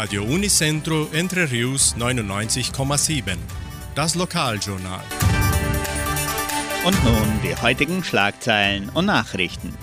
Radio Unicentro Entre Rius 99,7. Das Lokaljournal. Und nun die heutigen Schlagzeilen und Nachrichten.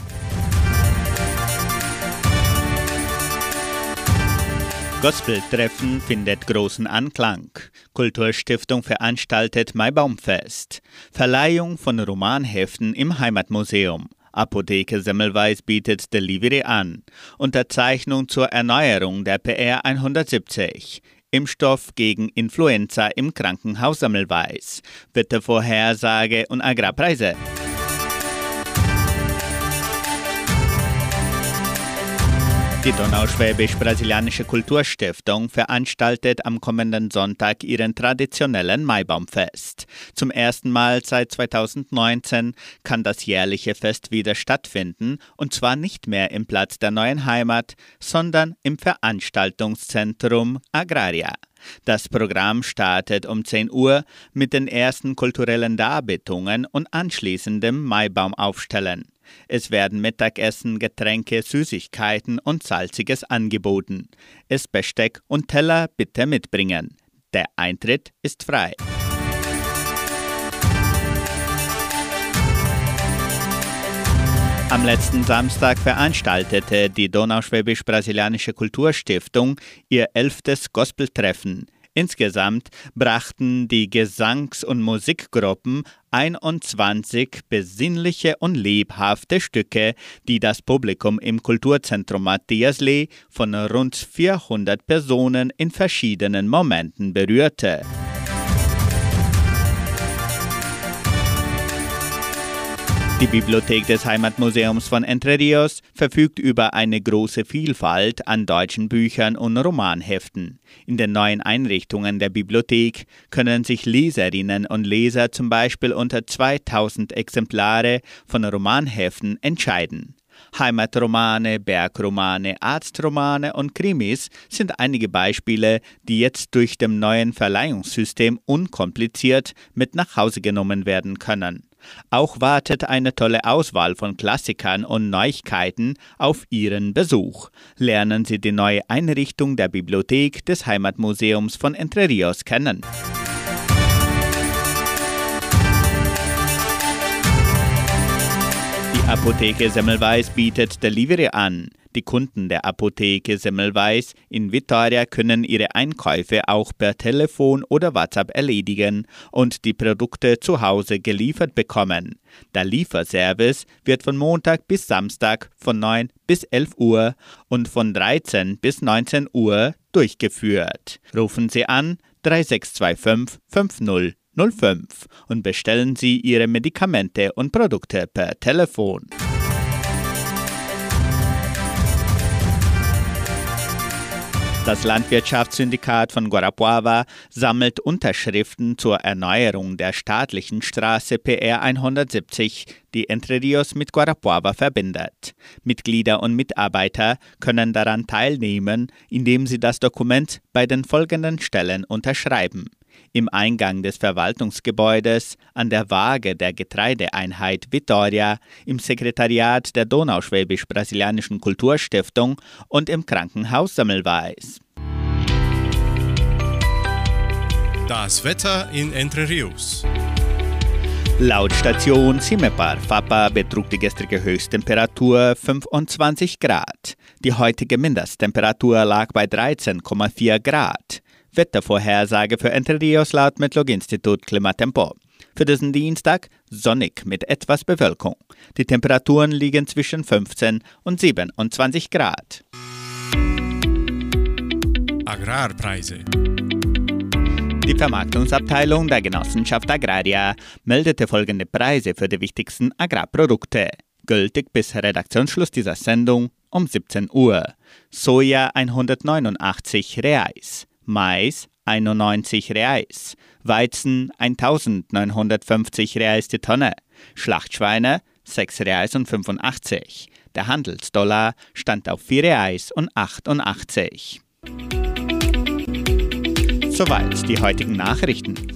Gospeltreffen findet großen Anklang. Kulturstiftung veranstaltet Maibaumfest. Verleihung von Romanheften im Heimatmuseum. Apotheke Semmelweis bietet Delivery an. Unterzeichnung zur Erneuerung der PR 170. Impfstoff gegen Influenza im Krankenhaus Semmelweis. Wettervorhersage und Agrarpreise. Die Donauschwäbisch-Brasilianische Kulturstiftung veranstaltet am kommenden Sonntag ihren traditionellen Maibaumfest. Zum ersten Mal seit 2019 kann das jährliche Fest wieder stattfinden und zwar nicht mehr im Platz der neuen Heimat, sondern im Veranstaltungszentrum Agraria. Das Programm startet um 10 Uhr mit den ersten kulturellen Darbietungen und anschließendem Maibaumaufstellen. Es werden Mittagessen, Getränke, Süßigkeiten und Salziges angeboten. Es Besteck und Teller bitte mitbringen. Der Eintritt ist frei. Am letzten Samstag veranstaltete die Donauschwäbisch-Brasilianische Kulturstiftung ihr elftes Gospeltreffen. Insgesamt brachten die Gesangs- und Musikgruppen 21 besinnliche und lebhafte Stücke, die das Publikum im Kulturzentrum Matthias Lee von rund 400 Personen in verschiedenen Momenten berührte. Die Bibliothek des Heimatmuseums von Entre Rios verfügt über eine große Vielfalt an deutschen Büchern und Romanheften. In den neuen Einrichtungen der Bibliothek können sich Leserinnen und Leser zum Beispiel unter 2000 Exemplare von Romanheften entscheiden. Heimatromane, Bergromane, Arztromane und Krimis sind einige Beispiele, die jetzt durch dem neuen Verleihungssystem unkompliziert mit nach Hause genommen werden können. Auch wartet eine tolle Auswahl von Klassikern und Neuigkeiten auf Ihren Besuch. Lernen Sie die neue Einrichtung der Bibliothek des Heimatmuseums von Entre Rios kennen. Die Apotheke Semmelweis bietet Delivery an. Die Kunden der Apotheke Semmelweis in Vitoria können ihre Einkäufe auch per Telefon oder WhatsApp erledigen und die Produkte zu Hause geliefert bekommen. Der Lieferservice wird von Montag bis Samstag von 9 bis 11 Uhr und von 13 bis 19 Uhr durchgeführt. Rufen Sie an 3625 50 05 und bestellen Sie Ihre Medikamente und Produkte per Telefon. Das Landwirtschaftssyndikat von Guarapuava sammelt Unterschriften zur Erneuerung der staatlichen Straße PR 170, die Entre Rios mit Guarapuava verbindet. Mitglieder und Mitarbeiter können daran teilnehmen, indem sie das Dokument bei den folgenden Stellen unterschreiben im Eingang des Verwaltungsgebäudes, an der Waage der Getreideeinheit Vitoria, im Sekretariat der Donauschwäbisch-Brasilianischen Kulturstiftung und im Krankenhaus Semmelweis. Das Wetter in Entre Rios. Laut Station Simepar Fapa betrug die gestrige Höchsttemperatur 25 Grad. Die heutige Mindesttemperatur lag bei 13,4 Grad. Wettervorhersage für Entre Rios laut Metlog-Institut Klimatempo. Für diesen Dienstag sonnig mit etwas Bewölkung. Die Temperaturen liegen zwischen 15 und 27 Grad. Agrarpreise. Die Vermarktungsabteilung der Genossenschaft Agraria meldete folgende Preise für die wichtigsten Agrarprodukte. Gültig bis Redaktionsschluss dieser Sendung um 17 Uhr. Soja 189 Reais. Mais 91 Reais, Weizen 1950 Reais die Tonne, Schlachtschweine 6 Reais und 85. Der Handelsdollar stand auf 4 Reais und 88. Soweit die heutigen Nachrichten.